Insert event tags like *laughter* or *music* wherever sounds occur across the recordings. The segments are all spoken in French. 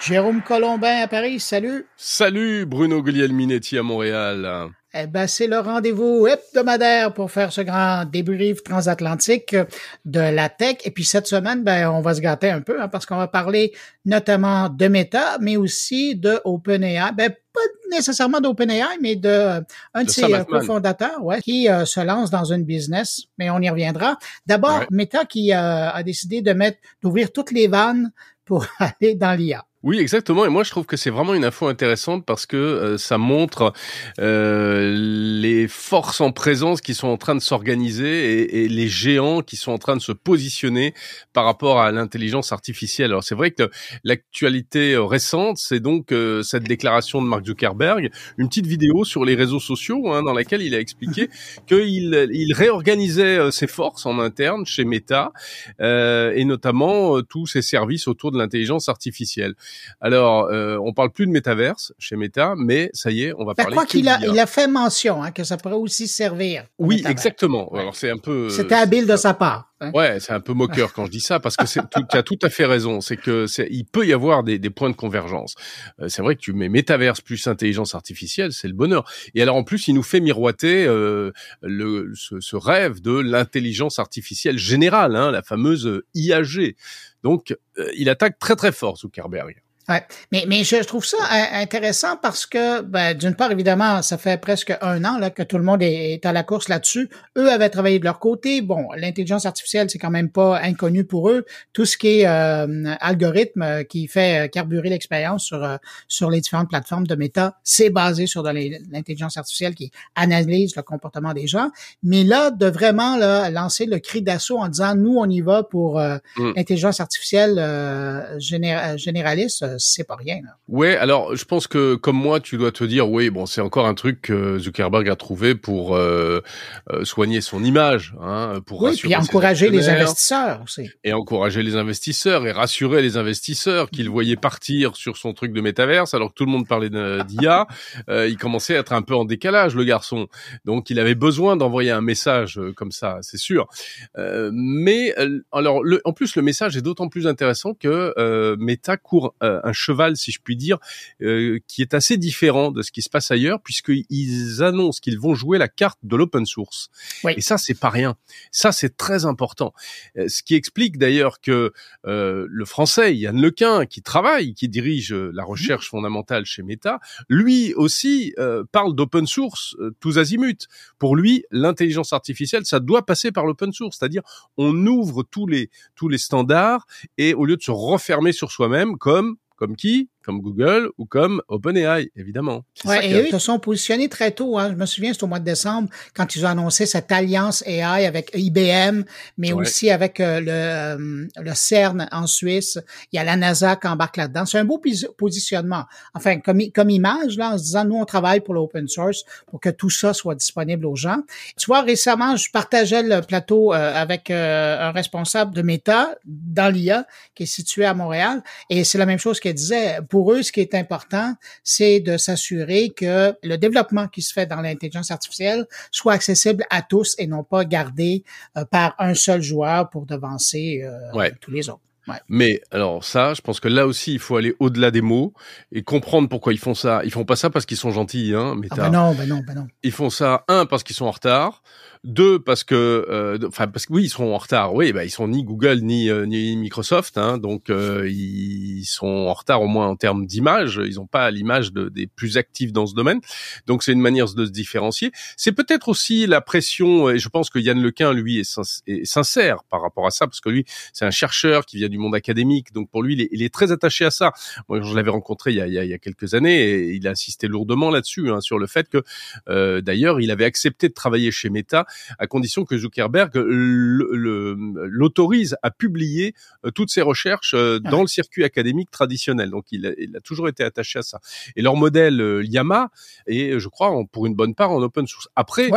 Jérôme Colombin à Paris, salut. Salut Bruno Guglielminetti à Montréal. Eh ben, c'est le rendez-vous hebdomadaire pour faire ce grand débrief transatlantique de la tech. Et puis cette semaine, ben, on va se gâter un peu hein, parce qu'on va parler notamment de Meta, mais aussi de OpenAI. Ben, pas nécessairement d'OpenAI, mais de euh, un de, ses euh, cofondateurs, ouais, qui euh, se lance dans une business. Mais on y reviendra. D'abord, Meta qui a décidé de mettre, d'ouvrir toutes les vannes pour *laughs* aller dans l'IA. Oui, exactement. Et moi, je trouve que c'est vraiment une info intéressante parce que euh, ça montre euh, les forces en présence qui sont en train de s'organiser et, et, les géants qui sont en train de se positionner par rapport à l'intelligence artificielle. Alors, c'est vrai que l'actualité euh, récente, c'est donc euh, cette déclaration de Mark Zuckerberg, une petite vidéo sur les réseaux sociaux hein, dans laquelle il a expliqué *laughs* qu'il il réorganisait ses forces en interne chez Meta et notamment tous ses services autour de l'intelligence artificielle. Alors, euh, on parle plus de métaverse chez Meta, mais ça y est, on va ben, parler. Quoi qu'il a, il a fait mention hein, que ça pourrait aussi servir. Oui, exactement. Alors c'est un peu. C'était habile de sa part. Hein. Ouais, c'est un peu moqueur quand je dis ça parce que tu as tout à fait raison. C'est que il peut y avoir des, des points de convergence. Euh, c'est vrai que tu mets métaverse plus intelligence artificielle, c'est le bonheur. Et alors en plus, il nous fait miroiter euh, le, ce, ce, rêve de l'intelligence artificielle générale, hein, la fameuse IAG. Donc, euh, il attaque très très fort Zuckerberg. Ouais. Mais, mais je trouve ça intéressant parce que, ben, d'une part, évidemment, ça fait presque un an là, que tout le monde est, à la course là-dessus. Eux avaient travaillé de leur côté. Bon, l'intelligence artificielle, c'est quand même pas inconnu pour eux. Tout ce qui est euh, algorithme euh, qui fait euh, carburer l'expérience sur, sur les différentes plateformes de méta, c'est basé sur de l'intelligence artificielle qui analyse le comportement des gens. Mais là, de vraiment là, lancer le cri d'assaut en disant, nous, on y va pour mm. l'intelligence artificielle généraliste, c'est pas rien. Là. Ouais, alors je pense que comme moi, tu dois te dire, oui, bon, c'est encore un truc que Zuckerberg a trouvé pour euh, euh, soigner son image, hein, pour oui, puis encourager les investisseurs aussi. Et encourager les investisseurs et rassurer les investisseurs qu'il voyait partir sur son truc de métaverse, alors que tout le monde parlait d'IA, euh, il commençait à être un peu en décalage, le garçon. Donc il avait besoin d'envoyer un message comme ça, c'est sûr. Euh, mais alors, le, en plus, le message est d'autant plus intéressant que Meta court un un cheval, si je puis dire, euh, qui est assez différent de ce qui se passe ailleurs, puisqu'ils annoncent qu'ils vont jouer la carte de l'open source. Et ça, c'est pas rien. Ça, c'est très important. Euh, ce qui explique d'ailleurs que euh, le français Yann Lequin, qui travaille, qui dirige la recherche fondamentale chez Meta, lui aussi parle d'open source tous azimuts. Pour lui, l'intelligence artificielle, ça doit passer par l'open source, c'est-à-dire on ouvre tous les tous les standards et au lieu de se refermer sur soi-même comme comme qui comme Google ou comme OpenAI, évidemment. Ouais, et eux, ils se sont positionnés très tôt. Hein. Je me souviens, c'était au mois de décembre, quand ils ont annoncé cette alliance AI avec IBM, mais aussi avec euh, le, euh, le CERN en Suisse. Il y a la NASA qui embarque là-dedans. C'est un beau positionnement. Enfin, comme, comme image, là, en se disant, nous, on travaille pour l'open source pour que tout ça soit disponible aux gens. Tu vois, récemment, je partageais le plateau euh, avec un responsable de Meta dans l'IA qui est situé à Montréal, et c'est la même chose qu'elle disait pour eux, ce qui est important, c'est de s'assurer que le développement qui se fait dans l'intelligence artificielle soit accessible à tous et non pas gardé euh, par un seul joueur pour devancer euh, tous les autres. Mais alors ça, je pense que là aussi, il faut aller au-delà des mots et comprendre pourquoi ils font ça. Ils font pas ça parce qu'ils sont gentils, hein. Mais ah bah non, bah non, bah non. Ils font ça un parce qu'ils sont en retard, deux, parce que, euh, enfin, parce que oui, ils sont en retard. Oui, bah, ils sont ni Google ni euh, ni Microsoft, hein, donc euh, ils sont en retard au moins en termes d'image. Ils n'ont pas l'image de, des plus actifs dans ce domaine. Donc c'est une manière de se différencier. C'est peut-être aussi la pression. Et je pense que Yann Lequin, lui, est, sincère par rapport à ça, parce que lui, c'est un chercheur qui vient du monde académique. Donc pour lui, il est, très attaché à ça. Moi, je l'avais rencontré il y, a, il y, a, quelques années et il a insisté lourdement là-dessus, hein, sur le fait que, d'ailleurs, il avait accepté de travailler chez Meta à condition que Zuckerberg l'autorise à publier euh, toutes ses recherches euh, ah dans le circuit académique traditionnel. Donc il a, il a, toujours été attaché à ça. Et leur modèle euh, Llama est, je crois, pour une bonne part en open source. Après,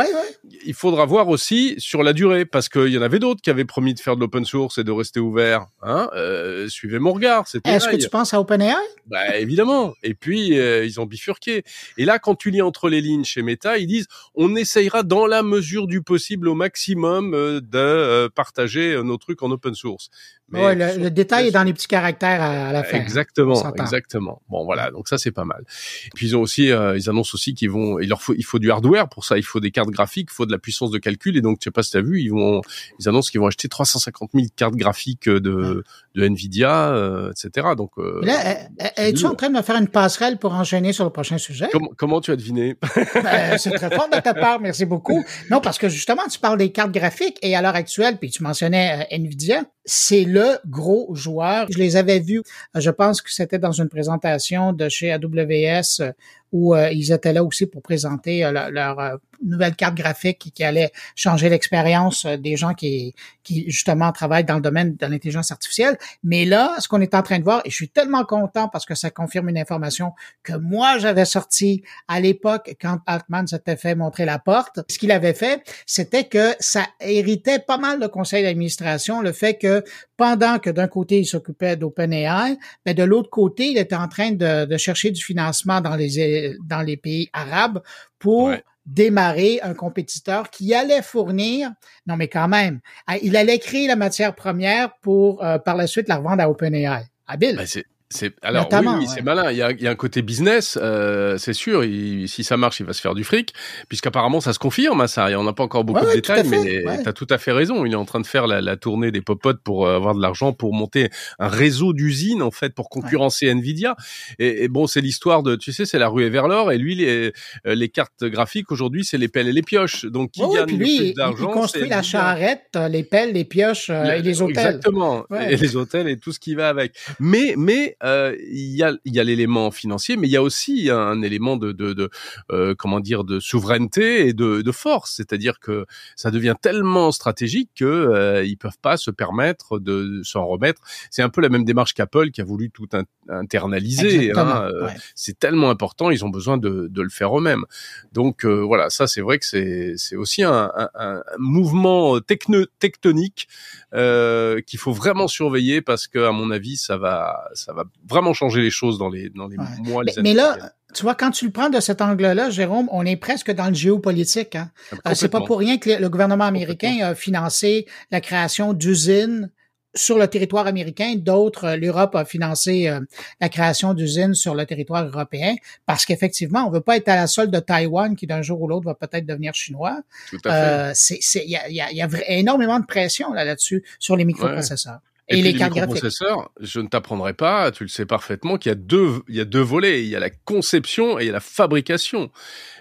il faudra voir aussi sur la durée, parce qu'il y en avait d'autres qui avaient promis de faire de l'open source et de rester ouverts. Hein euh, suivez mon regard. Est-ce que tu penses à OpenAI? Bah évidemment. Et puis ils ont bifurqué. Et là, quand tu lis entre les lignes chez Meta, ils disent on essayera dans la mesure du possible au maximum euh, de euh, partager euh, nos trucs en open source. Mais le, détail est dans les petits caractères à, la fin. Exactement, exactement. Bon voilà, donc ça c'est pas mal. Et puis ils ont aussi, euh, ils annoncent aussi qu'ils vont, il leur faut, il faut du hardware pour ça, il faut des cartes graphiques, il faut de la puissance de calcul, et donc je sais pas si t'as vu, ils vont, ils annoncent qu'ils vont acheter 350 000 cartes graphiques de, de Nvidia, euh, etc. Donc euh, là, es-tu en train de me faire une passerelle pour enchaîner sur le prochain sujet? Comment, comment tu as deviné? Ben, C'est très fort de ta part, merci beaucoup. Non, parce que justement, tu parles des cartes graphiques et à l'heure actuelle, puis tu mentionnais Nvidia, c'est le gros joueur. Je les avais vus, je pense que c'était dans une présentation de chez AWS où euh, ils étaient là aussi pour présenter euh, leur, euh, nouvelle carte graphique qui, allait changer l'expérience des gens qui, qui justement travaillent dans le domaine de l'intelligence artificielle. Mais là, ce qu'on est en train de voir, et je suis tellement content parce que ça confirme une information que moi j'avais sortie à l'époque quand Altman s'était fait montrer la porte. Ce qu'il avait fait, c'était que ça héritait pas mal le conseil d'administration, le fait que pendant que d'un côté il s'occupait d'OpenAI, mais de l'autre côté il était en train de, de chercher du financement dans les dans les pays arabes pour démarrer un compétiteur qui allait fournir, non mais quand même, ah, il allait créer la matière première pour euh, par la suite la revendre à OpenAI. Habile. Ben c'est alors oui, c'est malin. Il y a, il y a un côté business, euh, c'est sûr. si ça marche, il va se faire du fric, puisqu'apparemment ça se confirme. Hein, ça, on n'a pas encore beaucoup de détails, mais tu as tout à fait raison. Il est en train de faire la, la tournée des popotes pour euh, avoir de l'argent pour monter un réseau d'usines en fait pour concurrencer Nvidia. Et, et bon, c'est l'histoire de, tu sais, c'est la ruée vers l'or. Et lui, les, euh, les cartes graphiques aujourd'hui, c'est les pelles et les pioches. Donc qui gagne puis lui, plus d'argent Il construit la charrette, euh, les pelles, les pioches et les hôtels. Exactement. Et les hôtels et tout ce qui va avec. Mais mais euh, il y a, y a l'élément financier, mais il y a aussi un élément de, de, de euh, comment dire, de souveraineté et de, de force. C'est-à-dire que ça devient tellement stratégique que euh, ils peuvent pas se permettre de s'en remettre. C'est un peu la même démarche qu'Apple qui a voulu tout internaliser. Hein, euh, C'est tellement important, ils ont besoin de, de le faire eux-mêmes. Donc voilà, ça c'est vrai que c'est c'est aussi un, un, un mouvement techno, tectonique qu'il faut vraiment surveiller parce que à mon avis ça va ça va vraiment changer les choses dans les, dans les mois, les mais, années. Mais là, tu vois, quand tu le prends de cet angle-là, Jérôme, on est presque dans le géopolitique. Hein? Ah, euh, c'est pas pour rien que le, gouvernement américain a financé la création d'usines sur le territoire américain. D'autres, euh, l'Europe a financé euh, la création d'usines sur le territoire européen parce qu'effectivement, on veut pas être à la solde de Taïwan qui d'un jour ou l'autre va peut-être devenir chinois. Tout à fait. Il y a, y, a, y a, énormément de pression là, là-dessus sur les microprocesseurs. Et, les, microprocesseurs, je ne t'apprendrai pas, tu le sais parfaitement, qu'il y a deux, il y a deux volets. Il y a la conception et il y a la fabrication.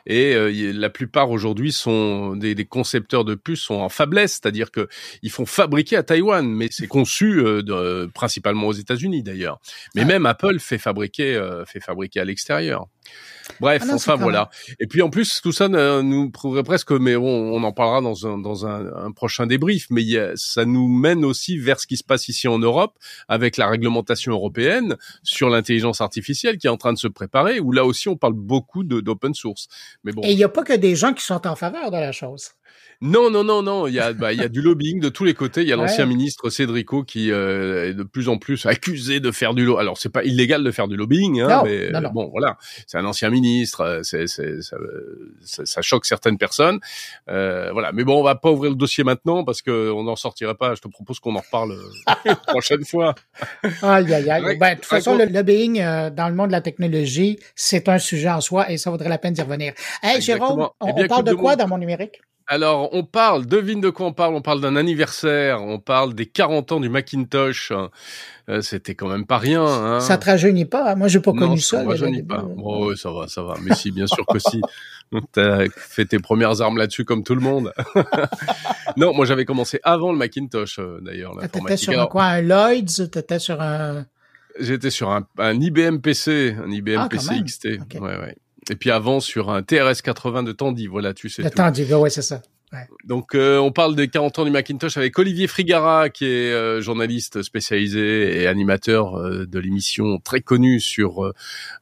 Et euh, la plupart aujourd'hui sont des, des, concepteurs de puces sont en faiblesse, c'est-à-dire que ils font fabriquer à Taïwan, mais c'est conçu euh, de, principalement aux États-Unis d'ailleurs. Mais ah. même Apple fait fabriquer, euh, fait fabriquer à l'extérieur. Bref, ah enfin voilà. Et puis en plus, tout ça nous prouverait presque, mais on, on en parlera dans un, dans un, un prochain débrief, mais ça nous mène aussi vers ce qui se passe ici en Europe avec la réglementation européenne sur l'intelligence artificielle qui est en train de se préparer, où là aussi on parle beaucoup d'open source. Mais bon. Et il n'y a pas que des gens qui sont en faveur de la chose. Non, non, non, non. Il y a, bah, il y a du lobbying de tous les côtés. Il y a l'ancien ministre Cédrico qui euh, est de plus en plus accusé de faire du lobbying. Alors, c'est pas illégal de faire du lobbying, hein, mais bon, voilà. C'est un ancien ministre. Euh, c'est, c'est, ça, ça, choque certaines personnes. Euh, voilà. Mais bon, on va pas ouvrir le dossier maintenant parce que on n'en sortirait pas. Je te propose qu'on en reparle la prochaine fois. aïe, aïe, aïe. Ben, de toute façon, le lobbying dans le monde de la technologie, c'est un sujet en soi et ça vaudrait la peine d'y revenir. Hey, Jérôme, on, eh parle de quoi dans mon numérique? Alors, on parle, devine de quoi on parle, on parle d'un anniversaire, on parle des 40 ans du Macintosh. Euh, c'était quand même pas rien. Hein. Ça te rajeunit pas hein? Moi, j'ai pas connu ça. Ça rajeunit pas. Oh, oui, ça va, ça va. Mais si, bien sûr que si. *laughs* T'as fait tes premières armes là-dessus comme tout le monde. *laughs* non, moi, j'avais commencé avant le Macintosh, euh, d'ailleurs. T'étais sur un quoi Un Lloyds? T'étais sur un... J'étais sur un, un, IBM PC, un IBM ah, PC XT. Ouais, ouais. Et puis avant sur un TRS 80 de Tandy, voilà, tu sais. De Tandy, ouais, c'est ça. Ouais. Donc euh, on parle des 40 ans du Macintosh avec Olivier Frigara qui est euh, journaliste spécialisé et animateur euh, de l'émission très connue sur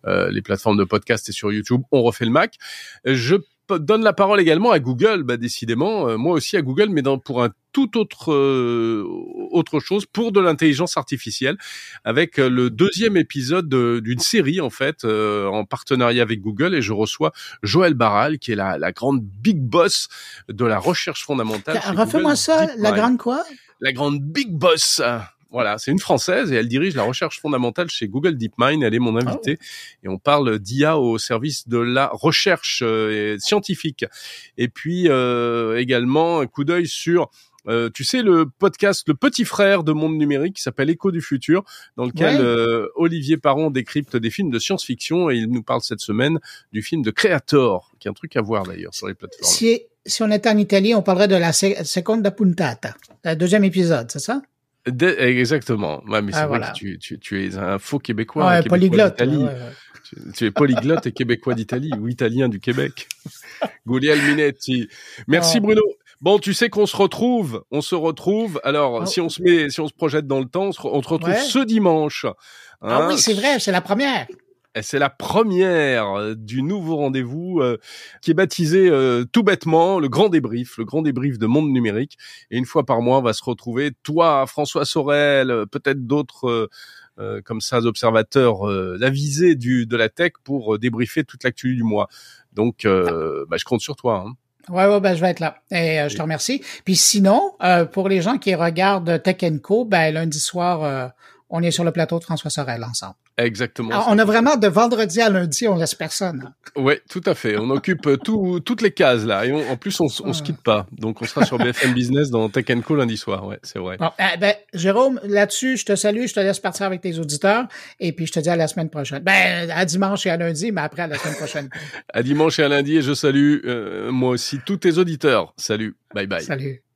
les plateformes de podcast et sur YouTube. On refait le Mac. Je donne la parole également à Google, bah décidément, euh, moi aussi à Google, mais dans, pour un tout autre euh, autre chose pour de l'intelligence artificielle avec euh, le deuxième épisode d'une série en fait en partenariat avec Google. Et je reçois Joël Barral qui est la, la grande big boss de la recherche fondamentale. Refais-moi ça, la grande quoi? La grande big boss Voilà, c'est une Française et elle dirige la recherche fondamentale chez Google DeepMind. Elle est mon invitée et on parle d'IA au service de la recherche euh, scientifique. Et puis euh, également un coup d'œil sur euh, tu sais le podcast Le Petit Frère de Monde Numérique qui s'appelle Écho du futur, dans lequel euh, Olivier Parent décrypte des films de science-fiction et il nous parle cette semaine du film de Creator, qui est un truc à voir d'ailleurs sur les plateformes. Si, si on était en Italie, on parlerait de la seconda puntata, le deuxième épisode, c'est ça? Exactement. Ouais, mais c'est ah, vrai que tu, tu, tu, es un faux Québécois. Ouais, polyglotte. Tu, es polyglotte et Québécois d'Italie ou Italien du Québec. *laughs* Gouliel Minetti. Merci oh. Bruno. Bon, tu sais qu'on se retrouve, on se retrouve. Alors, oh. si on se met, si on se projette dans le temps, on se, retrouve ce dimanche. ah oui, hein. c'est vrai, c'est la première. C'est la première euh, du nouveau rendez-vous euh, qui est baptisé euh, tout bêtement le grand débrief, le grand débrief de monde numérique. Et une fois par mois, on va se retrouver, toi, François Sorel, peut-être d'autres comme ça observateurs avisés du de la tech pour débriefer toute l'actu du mois. Donc, bah, je compte sur toi. Hein. Ouais, ouais, ben, je vais être là. Et je te remercie. Puis sinon, pour les gens qui regardent Tech Co, ben, lundi soir, on est sur le plateau de François Sorel ensemble. Exactement. on a vraiment de vendredi à lundi, on laisse personne. Oui, tout à fait. On occupe euh, tout, toutes les cases là. Et en plus, on, on se quitte pas. Donc, on sera sur BFM Business dans Tech Co lundi soir. Ouais, c'est vrai. Bon, eh ben, Jérôme, là-dessus, je te salue, je te laisse partir avec tes auditeurs. Et puis, je te dis à la semaine prochaine. Ben, à dimanche et à lundi, mais après, à la semaine prochaine. *laughs* à dimanche et à lundi. Et je salue, euh, moi aussi, tous tes auditeurs. Salut. Bye bye. Salut.